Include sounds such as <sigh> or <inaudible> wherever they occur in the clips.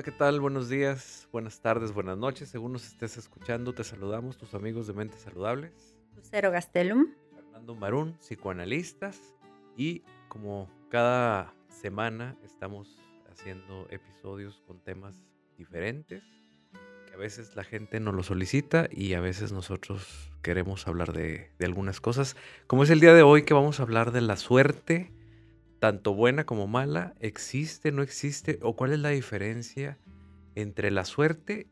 Hola, ¿qué tal? Buenos días, buenas tardes, buenas noches. Según nos estés escuchando, te saludamos, tus amigos de Mentes Saludables. Lucero Gastelum. Fernando Marún, psicoanalistas. Y como cada semana estamos haciendo episodios con temas diferentes, que a veces la gente nos lo solicita y a veces nosotros queremos hablar de, de algunas cosas. Como es el día de hoy que vamos a hablar de la suerte tanto buena como mala, existe, no existe, o cuál es la diferencia entre la suerte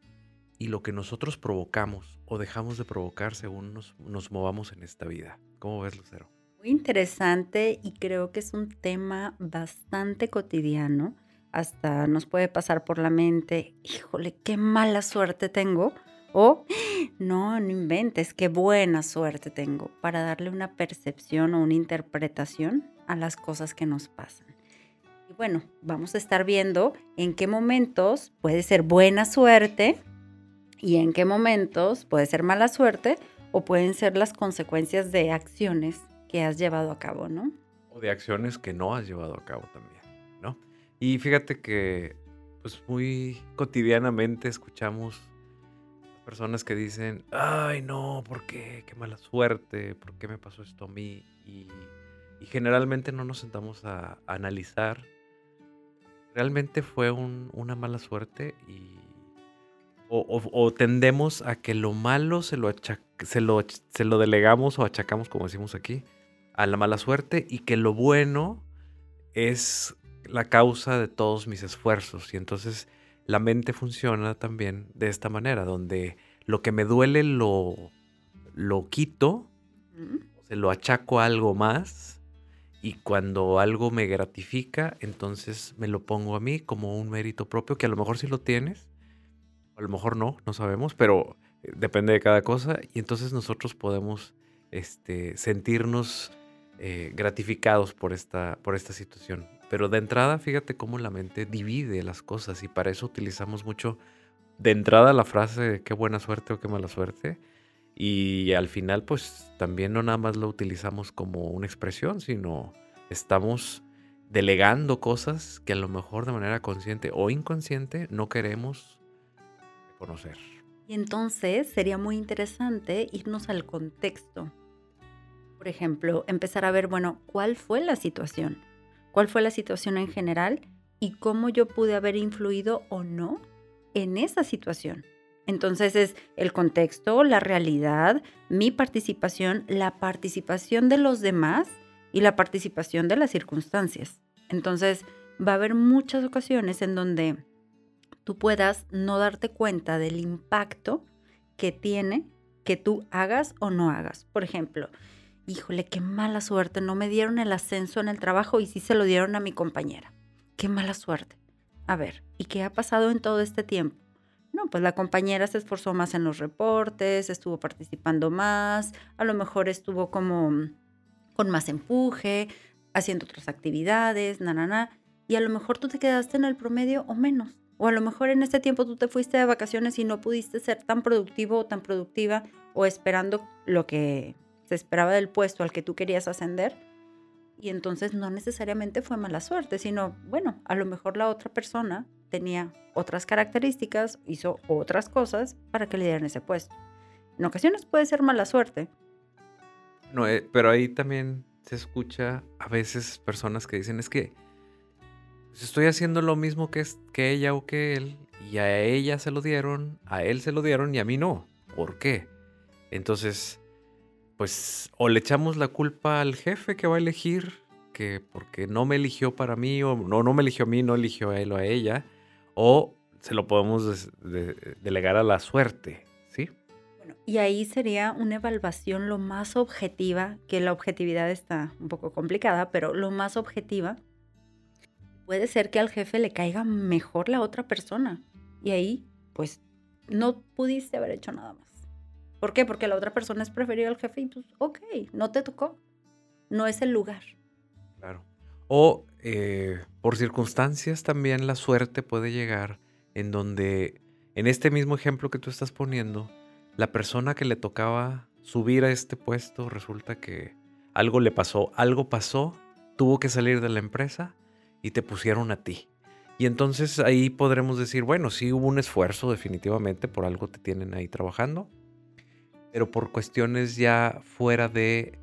y lo que nosotros provocamos o dejamos de provocar según nos, nos movamos en esta vida. ¿Cómo ves, Lucero? Muy interesante y creo que es un tema bastante cotidiano. Hasta nos puede pasar por la mente, híjole, qué mala suerte tengo. O, no, no inventes, qué buena suerte tengo, para darle una percepción o una interpretación a las cosas que nos pasan. Y bueno, vamos a estar viendo en qué momentos puede ser buena suerte y en qué momentos puede ser mala suerte o pueden ser las consecuencias de acciones que has llevado a cabo, ¿no? O de acciones que no has llevado a cabo también, ¿no? Y fíjate que pues muy cotidianamente escuchamos personas que dicen, ay no, ¿por qué? Qué mala suerte, ¿por qué me pasó esto a mí? Y generalmente no nos sentamos a, analizar. Realmente fue una mala suerte y... O, tendemos a que lo malo se lo, se, lo, se lo delegamos o achacamos, como decimos aquí, a la mala suerte y que lo bueno es la causa de todos mis esfuerzos. Y entonces la mente funciona también de esta manera, donde lo que me duele lo, lo quito, se lo achaco a algo más y cuando algo me gratifica, entonces me lo pongo a mí como un mérito propio, que a lo mejor sí lo tienes, a lo mejor no, no sabemos, pero eh, depende de cada cosa. Y entonces nosotros podemos este, sentirnos eh, gratificados por esta, por esta situación. Pero de entrada, fíjate cómo la mente divide las cosas y para eso utilizamos mucho de entrada la frase qué buena suerte o qué mala suerte y al final, pues también no nada más lo utilizamos como una expresión, sino estamos delegando cosas que a lo mejor de manera consciente o inconsciente no queremos conocer. Y entonces sería muy interesante irnos al contexto. Por ejemplo, empezar a ver, bueno, ¿cuál fue la situación? ¿Cuál fue la situación en general? Y cómo yo pude haber influido o no en esa situación. Entonces es el contexto, la realidad, mi participación, la participación de los demás y la participación de las circunstancias. Entonces va a haber muchas ocasiones en donde tú puedas no darte cuenta del impacto que tiene que tú hagas o no hagas. Por ejemplo, híjole, qué mala suerte, no me dieron el ascenso en el trabajo y sí se lo dieron a mi compañera. Qué mala suerte. A ver, ¿y qué ha pasado en todo este tiempo? No, pues la compañera se esforzó más en los reportes, estuvo participando más, a lo mejor estuvo como con más empuje, haciendo otras actividades, na, na, na, y a lo mejor tú te quedaste en el promedio o menos. O a lo mejor en este tiempo tú te fuiste de vacaciones y no pudiste ser tan productivo o tan productiva o esperando lo que se esperaba del puesto al que tú querías ascender. Y entonces no necesariamente fue mala suerte, sino, bueno, a lo mejor la otra persona tenía otras características, hizo otras cosas para que le dieran ese puesto. En ocasiones puede ser mala suerte. No, eh, pero ahí también se escucha a veces personas que dicen es que estoy haciendo lo mismo que, que ella o que él y a ella se lo dieron, a él se lo dieron y a mí no. ¿Por qué? Entonces, pues o le echamos la culpa al jefe que va a elegir, que porque no me eligió para mí o no, no me eligió a mí, no eligió a él o a ella o se lo podemos delegar a la suerte, ¿sí? Y ahí sería una evaluación lo más objetiva, que la objetividad está un poco complicada, pero lo más objetiva puede ser que al jefe le caiga mejor la otra persona. Y ahí, pues, no pudiste haber hecho nada más. ¿Por qué? Porque la otra persona es preferida al jefe y pues, ok, no te tocó. No es el lugar. Claro. O eh, por circunstancias también la suerte puede llegar en donde, en este mismo ejemplo que tú estás poniendo, la persona que le tocaba subir a este puesto resulta que algo le pasó, algo pasó, tuvo que salir de la empresa y te pusieron a ti. Y entonces ahí podremos decir, bueno, sí hubo un esfuerzo definitivamente, por algo te tienen ahí trabajando, pero por cuestiones ya fuera de,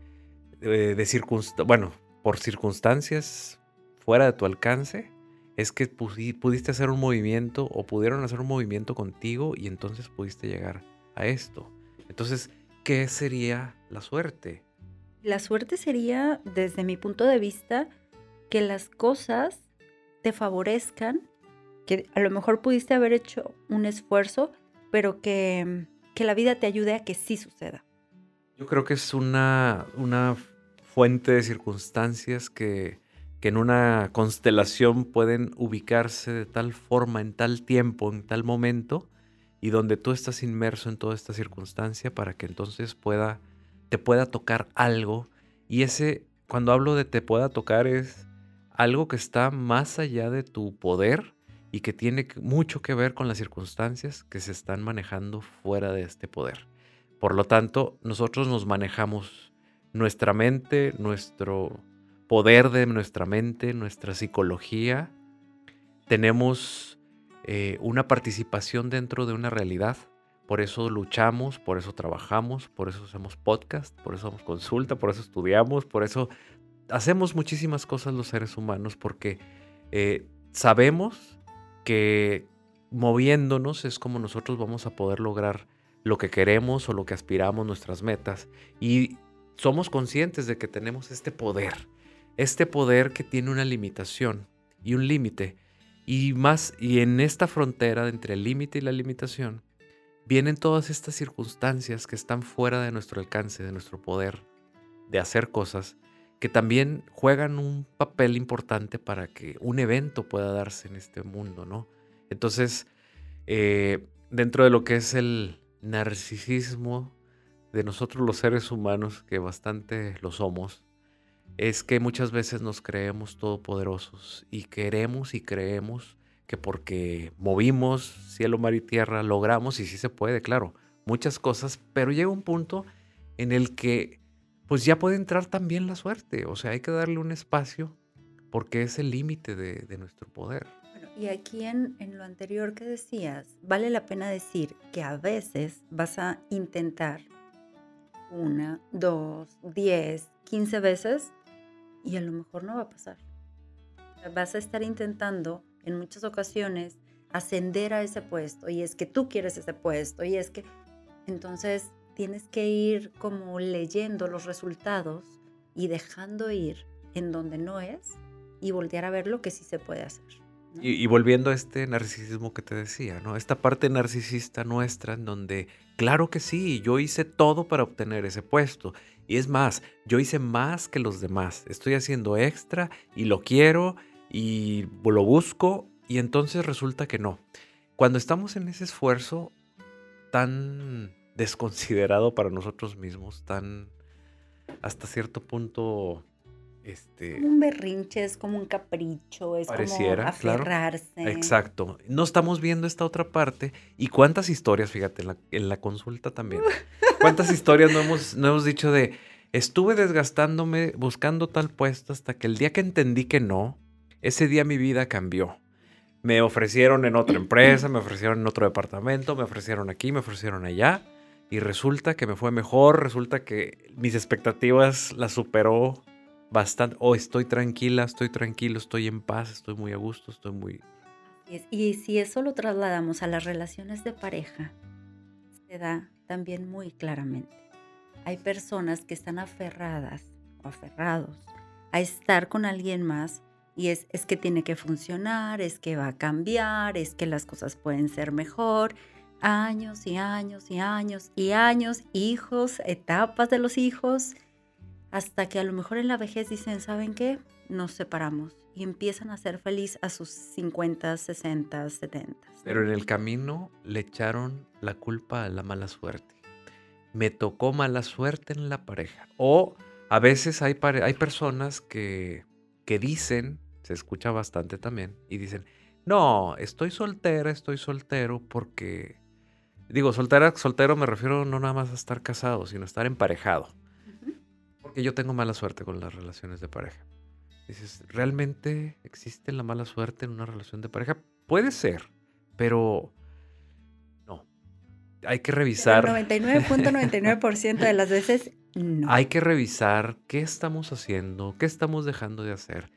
de, circunstancias, bueno, por circunstancias fuera de tu alcance, es que pudiste hacer un movimiento o pudieron hacer un movimiento contigo y entonces pudiste llegar a esto. Entonces, ¿qué sería la suerte? La suerte sería, desde mi punto de vista, que las cosas te favorezcan, que a lo mejor pudiste haber hecho un esfuerzo, pero que, que la vida te ayude a que sí suceda. Yo creo que es una, una fuente de circunstancias que, que en una constelación pueden ubicarse de tal forma, en tal tiempo, en tal momento, y donde tú estás inmerso en toda esta circunstancia para que entonces pueda, te pueda tocar algo. Y ese, cuando hablo de te pueda tocar, es algo que está más allá de tu poder y que tiene mucho que ver con las circunstancias que se están manejando fuera de este poder. Por lo tanto, nosotros nos manejamos nuestra mente, nuestro poder de nuestra mente, nuestra psicología. Tenemos eh, una participación dentro de una realidad. Por eso luchamos, por eso trabajamos, por eso hacemos podcast, por eso hacemos consulta, por eso estudiamos, por eso hacemos muchísimas cosas los seres humanos, porque eh, sabemos que moviéndonos es como nosotros vamos a poder lograr lo que queremos o lo que aspiramos, nuestras metas. Y somos conscientes de que tenemos este poder, este poder que tiene una limitación y un límite y más, y en esta frontera entre el límite y la limitación, vienen todas estas circunstancias que están fuera de nuestro alcance, de nuestro poder de hacer cosas, que también juegan un papel importante para que un evento pueda darse en este mundo, ¿no? Entonces, eh, dentro de lo que es el narcisismo de nosotros los seres humanos, que bastante lo somos, es que muchas veces nos creemos todopoderosos y queremos y creemos que porque movimos cielo, mar y tierra, logramos, y sí se puede, claro, muchas cosas, pero llega un punto en el que pues ya puede entrar también la suerte, o sea, hay que darle un espacio porque es el límite de, nuestro poder. y aquí en, en lo anterior que decías, vale la pena decir que a veces vas a intentar una, dos, diez, quince veces y a lo mejor no va a pasar. Vas a estar intentando en muchas ocasiones ascender a ese puesto y es que tú quieres ese puesto y es que entonces tienes que ir como leyendo los resultados y dejando ir en donde no es y voltear a ver lo que sí se puede hacer. Y, volviendo a este narcisismo que te decía, ¿no? Esta parte narcisista nuestra en donde, claro que sí, yo hice todo para obtener ese puesto. Y es más, yo hice más que los demás. Estoy haciendo extra y lo quiero y lo busco y entonces resulta que no. Cuando estamos en ese esfuerzo tan desconsiderado para nosotros mismos, tan hasta cierto punto este, un berrinche, es como un capricho, es como aferrarse. Exacto. No estamos viendo esta otra parte. Y cuántas historias, fíjate, en la, consulta también. <laughs> ¿Cuántas historias no hemos, no hemos dicho de, estuve desgastándome buscando tal puesto hasta que el día que entendí que no, ese día mi vida cambió. Me ofrecieron en otra <clears throat> empresa, me ofrecieron en otro departamento, me ofrecieron aquí, me ofrecieron allá. Y resulta que me fue mejor, resulta que mis expectativas las superó bastante, o estoy tranquila, estoy tranquilo, estoy en paz, estoy muy a gusto, estoy muy... Y si eso lo trasladamos a las relaciones de pareja, se da también muy claramente. Hay personas que están aferradas o aferrados a estar con alguien más y es, es que tiene que funcionar, es que va a cambiar, es que las cosas pueden ser mejor. Años y años y años y años, hijos, etapas de los hijos hasta que a lo mejor en la vejez dicen, ¿saben qué? Nos separamos y empiezan a ser feliz a sus 50, 60, 70. Pero en el camino le echaron la culpa a la mala suerte. Me tocó mala suerte en la pareja. O a veces hay, hay personas que, que dicen, se escucha bastante también, y dicen, no, estoy soltera, estoy soltero porque... Digo, soltera, soltero me refiero no nada más a estar casado, sino a estar emparejado que yo tengo mala suerte con las relaciones de pareja. Dices, ¿realmente existe la mala suerte en una relación de pareja? Puede ser, pero no. Hay que revisar. El 99.99% de las veces no. Hay que revisar qué estamos haciendo, qué estamos dejando de hacer.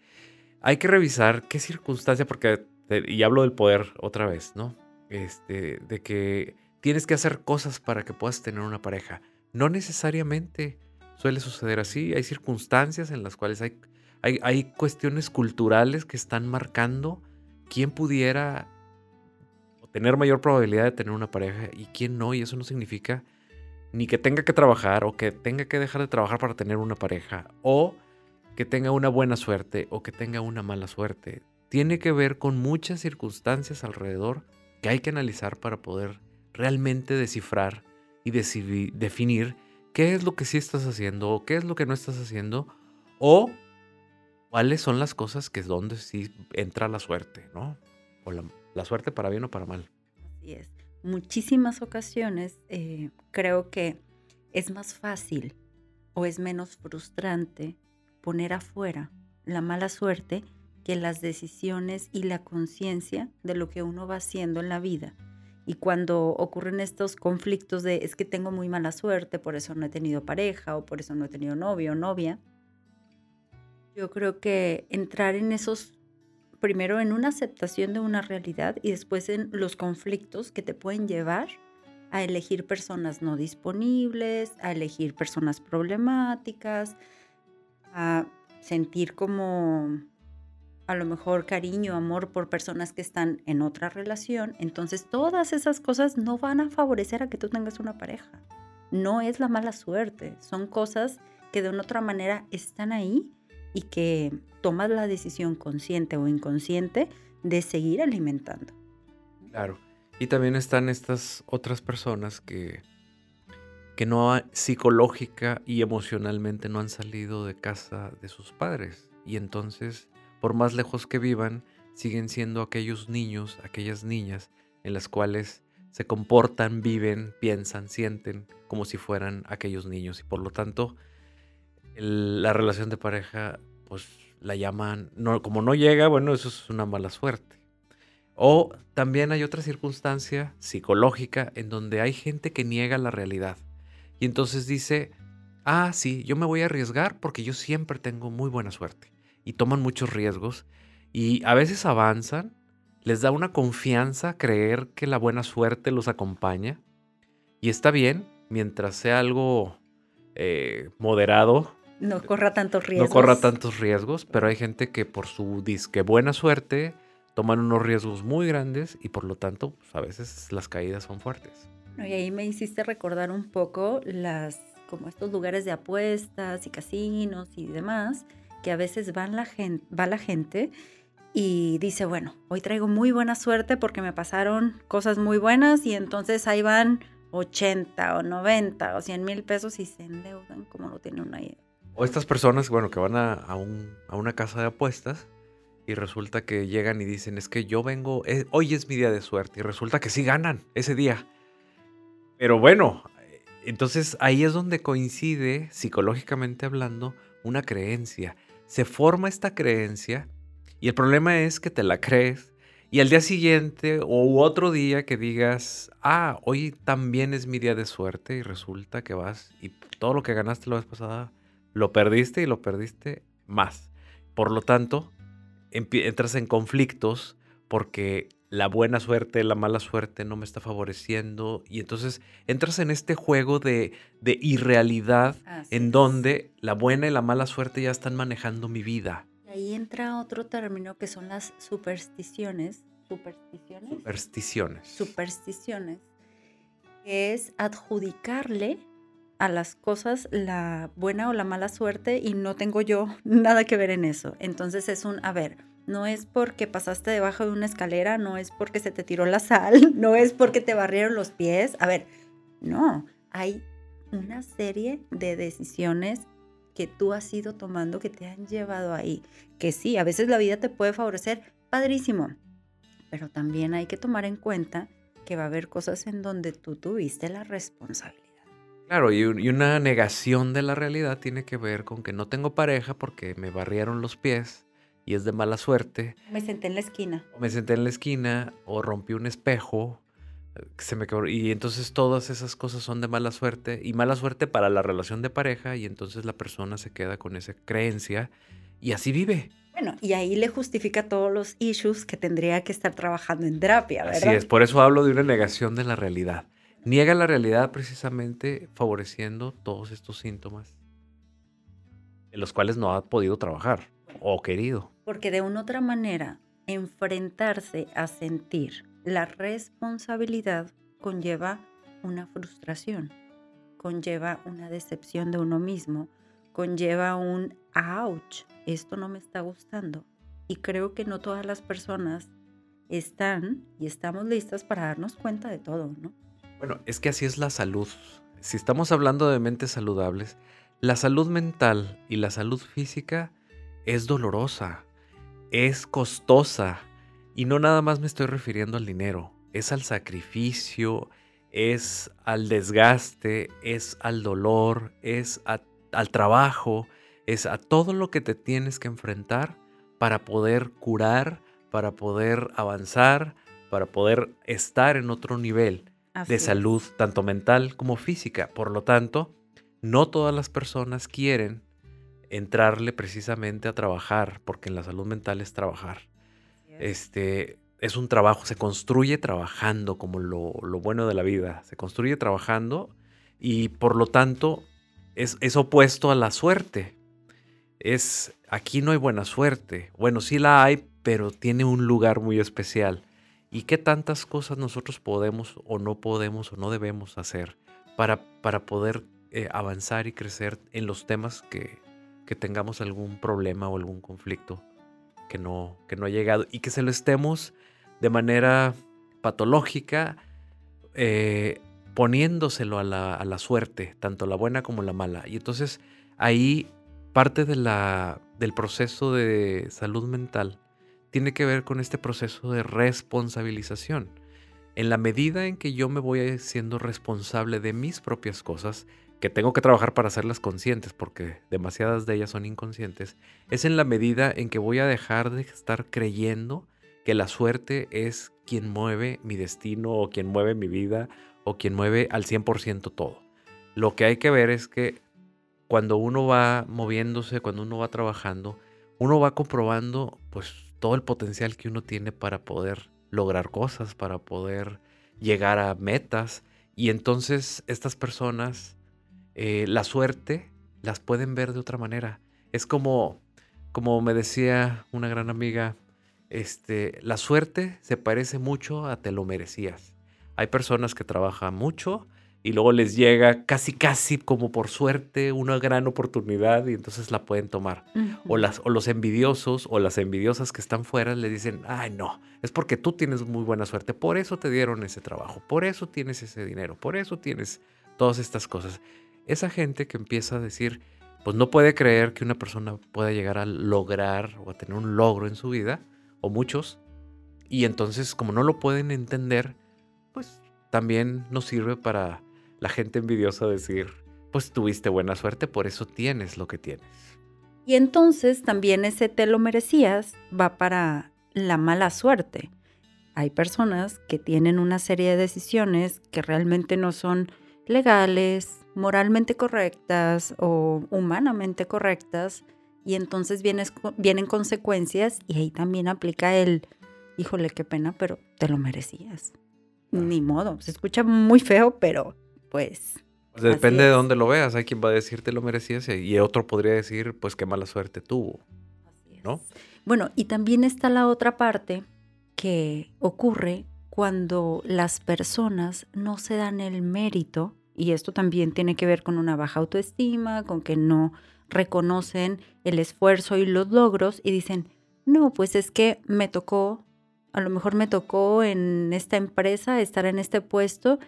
Hay que revisar qué circunstancia, porque, y hablo del poder otra vez, ¿no? Este, de que tienes que hacer cosas para que puedas tener una pareja. No necesariamente suele suceder así. Hay circunstancias en las cuales hay hay, cuestiones culturales que están marcando quién pudiera tener mayor probabilidad de tener una pareja y quién no. Y eso no significa ni que tenga que trabajar o que tenga que dejar de trabajar para tener una pareja o que tenga una buena suerte o que tenga una mala suerte. Tiene que ver con muchas circunstancias alrededor que hay que analizar para poder realmente descifrar y definir qué es lo que sí estás haciendo o qué es lo que no estás haciendo o cuáles son las cosas que es donde sí entra la suerte, ¿no? O la, suerte para bien o para mal. Así es. Muchísimas ocasiones eh, creo que es más fácil o es menos frustrante poner afuera la mala suerte que las decisiones y la conciencia de lo que uno va haciendo en la vida. Y cuando ocurren estos conflictos de es que tengo muy mala suerte, por eso no he tenido pareja o por eso no he tenido novio o novia, yo creo que entrar en esos, primero en una aceptación de una realidad y después en los conflictos que te pueden llevar a elegir personas no disponibles, a elegir personas problemáticas, a sentir como a lo mejor cariño, amor por personas que están en otra relación. Entonces todas esas cosas no van a favorecer a que tú tengas una pareja. No es la mala suerte, son cosas que de una otra manera están ahí y que tomas la decisión consciente o inconsciente de seguir alimentando. Claro. Y también están estas otras personas que, que no psicológica y emocionalmente no han salido de casa de sus padres. Y entonces, por más lejos que vivan, siguen siendo aquellos niños, aquellas niñas en las cuales se comportan, viven, piensan, sienten como si fueran aquellos niños. Y por lo tanto, la relación de pareja, pues la llaman, como no llega, bueno, eso es una mala suerte. O también hay otra circunstancia psicológica en donde hay gente que niega la realidad. Y entonces dice, ah, sí, yo me voy a arriesgar porque yo siempre tengo muy buena suerte. Y toman muchos riesgos y a veces avanzan, les da una confianza creer que la buena suerte los acompaña. Y está bien, mientras sea algo eh, moderado, no corra tantos riesgos. No corra tantos riesgos, pero hay gente que por su disque buena suerte toman unos riesgos muy grandes y por lo tanto pues, a veces las caídas son fuertes. y ahí me hiciste recordar un poco las como estos lugares de apuestas y casinos y demás, que a veces van la gente, va la gente y dice, bueno, hoy traigo muy buena suerte porque me pasaron cosas muy buenas y entonces ahí van 80 o 90 o 100 mil pesos y se endeudan como lo tiene una o estas personas, bueno, que van a, una casa de apuestas y resulta que llegan y dicen, es que yo vengo, eh, hoy es mi día de suerte y resulta que sí ganan ese día. Pero bueno, entonces ahí es donde coincide, psicológicamente hablando, una creencia. Se forma esta creencia y el problema es que te la crees y al día siguiente o otro día que digas, ah, hoy también es mi día de suerte y resulta que vas y todo lo que ganaste la vez pasada lo perdiste y lo perdiste más. Por lo tanto, entras en conflictos porque la buena suerte, la mala suerte no me está favoreciendo y entonces entras en este juego de, irrealidad en donde la buena y la mala suerte ya están manejando mi vida. Y ahí entra otro término que son las supersticiones. ¿Supersticiones? Supersticiones. Supersticiones. Que es adjudicarle a las cosas la buena o la mala suerte y no tengo yo <laughs> nada que ver en eso. Entonces es un, a ver, no es porque pasaste debajo de una escalera, no es porque se te tiró la sal, <laughs> no es porque te barrieron los pies. A ver, no, hay una serie de decisiones que tú has ido tomando que te han llevado ahí. Que sí, a veces la vida te puede favorecer, padrísimo, pero también hay que tomar en cuenta que va a haber cosas en donde tú tuviste la responsabilidad Claro, y, un- y una negación de la realidad tiene que ver con que no tengo pareja porque me barrieron los pies y es de mala suerte. Me senté en la esquina. o me senté en la esquina o rompí un espejo se me quebró y entonces todas esas cosas son de mala suerte y mala suerte para la relación de pareja y entonces la persona se queda con esa creencia y así vive. Bueno, y ahí le justifica todos los issues que tendría que estar trabajando en terapia, ¿verdad? Así es, por eso hablo de una negación de la realidad. Niega la realidad precisamente favoreciendo todos estos síntomas en los cuales no ha podido trabajar o querido. Porque de una otra manera, enfrentarse a sentir la responsabilidad conlleva una frustración, conlleva una decepción de uno mismo, conlleva un ouch, esto no me está gustando. Y creo que no todas las personas están y estamos listas para darnos cuenta de todo, ¿no? Bueno, es que así es la salud. Si estamos hablando de mentes saludables, la salud mental y la salud física es dolorosa, es costosa. Y no nada más me estoy refiriendo al dinero, es al sacrificio, es al desgaste, es al dolor, es a- al trabajo, es a todo lo que te tienes que enfrentar para poder curar, para poder avanzar, para poder estar en otro nivel Así de salud, tanto mental como física. Por lo tanto, no todas las personas quieren entrarle precisamente a trabajar, porque en la salud mental es trabajar. Este es un trabajo, se construye trabajando, como lo, lo bueno de la vida. Se construye trabajando y por lo tanto es, es opuesto a la suerte. Es aquí no hay buena suerte. Bueno, sí la hay, pero tiene un lugar muy especial. ¿Y qué tantas cosas nosotros podemos o no podemos o no debemos hacer para, para poder eh, avanzar y crecer en los temas que, que tengamos algún problema o algún conflicto que no, que no ha llegado y que se lo estemos de manera patológica eh, poniéndoselo a la, a la suerte, tanto la buena como la mala. Y entonces ahí parte de la, del proceso de salud mental tiene que ver con este proceso de responsabilización. En la medida en que yo me voy siendo responsable de mis propias cosas, que tengo que trabajar para hacerlas conscientes, porque demasiadas de ellas son inconscientes, es en la medida en que voy a dejar de estar creyendo que la suerte es quien mueve mi destino o quien mueve mi vida o quien mueve al 100% todo. Lo que hay que ver es que cuando uno va moviéndose, cuando uno va trabajando, uno va comprobando pues todo el potencial que uno tiene para poder lograr cosas, para poder llegar a metas. Y entonces estas personas, eh, la suerte, las pueden ver de otra manera. Es como, como me decía una gran amiga, este, la suerte se parece mucho a te lo merecías. Hay personas que trabajan mucho y luego les llega casi, casi como por suerte una gran oportunidad y entonces la pueden tomar. O, las, o los envidiosos o las envidiosas que están fuera le dicen, ay no, es porque tú tienes muy buena suerte, por eso te dieron ese trabajo, por eso tienes ese dinero, por eso tienes todas estas cosas. Esa gente que empieza a decir, pues no puede creer que una persona pueda llegar a lograr o a tener un logro en su vida, o muchos, y entonces como no lo pueden entender, pues también nos sirve para la gente envidiosa decir, pues tuviste buena suerte, por eso tienes lo que tienes. Y entonces también ese te lo merecías va para la mala suerte. Hay personas que tienen una serie de decisiones que realmente no son legales, moralmente correctas o humanamente correctas y entonces vienes, vienen consecuencias y ahí también aplica el, híjole, qué pena, pero te lo merecías. Ni modo, se escucha muy feo, pero pues Así depende de dónde lo veas. Hay quien va a decir te lo merecías y- otro podría decir, pues qué mala suerte tuvo. ¿no? Bueno, y también está la otra parte que ocurre cuando las personas no se dan el mérito, y esto también tiene que ver con una baja autoestima, con que no reconocen el esfuerzo y los logros y dicen, no, pues es que me tocó, a lo mejor me tocó en esta empresa estar en este puesto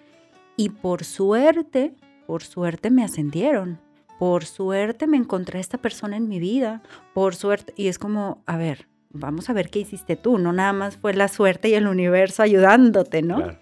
y por suerte, por suerte me ascendieron. Por suerte me encontré a esta persona en mi vida por suerte. Y es como, a ver, vamos a ver qué hiciste tú, no nada más fue la suerte y el universo ayudándote, ¿no? Claro.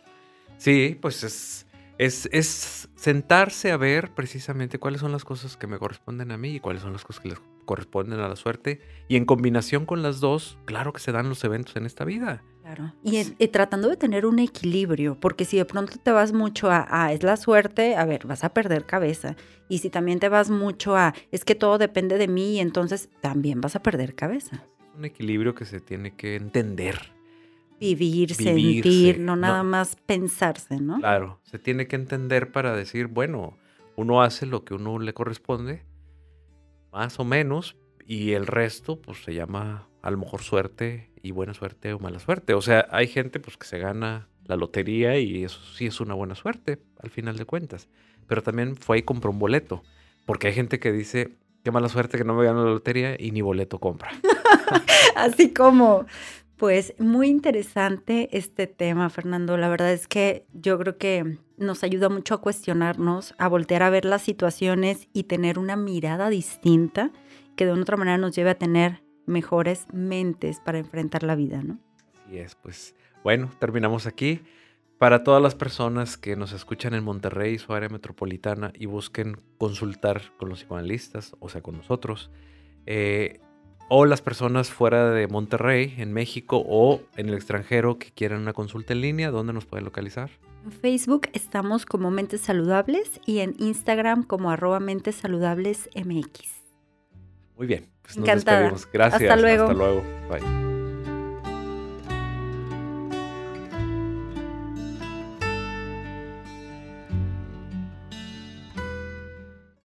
Sí, pues es, Es, es sentarse a ver precisamente cuáles son las cosas que me corresponden a mí y cuáles son las cosas que les corresponden a la suerte. Y en combinación con las dos, claro que se dan los eventos en esta vida. Claro. Y, tratando de tener un equilibrio, porque si de pronto te vas mucho a, es la suerte, a ver, vas a perder cabeza. Y si también te vas mucho a, es que todo depende de mí, entonces también vas a perder cabeza. Es un equilibrio que se tiene que entender vivir, sentir, no nada más pensarse, ¿no? Claro, se tiene que entender para decir, bueno, uno hace lo que uno le corresponde, más o menos, y el resto, pues se llama a lo mejor suerte y buena suerte o mala suerte. O sea, hay gente pues que se gana la lotería y eso sí es una buena suerte al final de cuentas. Pero también fue y compró un boleto, porque hay gente que dice, qué mala suerte que no me gano la lotería y ni boleto compra. <laughs> Así como pues muy interesante este tema, Fernando. La verdad es que yo creo que nos ayuda mucho a cuestionarnos, a voltear a ver las situaciones y tener una mirada distinta que de una otra manera nos lleve a tener mejores mentes para enfrentar la vida, ¿no? Así es, pues bueno, terminamos aquí. Para todas las personas que nos escuchan en Monterrey, su área metropolitana, y busquen consultar con los psicoanalistas, o sea, con nosotros, eh, o las personas fuera de Monterrey, en México o en el extranjero que quieran una consulta en línea, ¿dónde nos pueden localizar? En Facebook estamos como Mentes Saludables y en Instagram como arroba Mentes Saludables MX. Muy bien, pues nos despedimos. Gracias. Hasta luego. Hasta luego. Bye.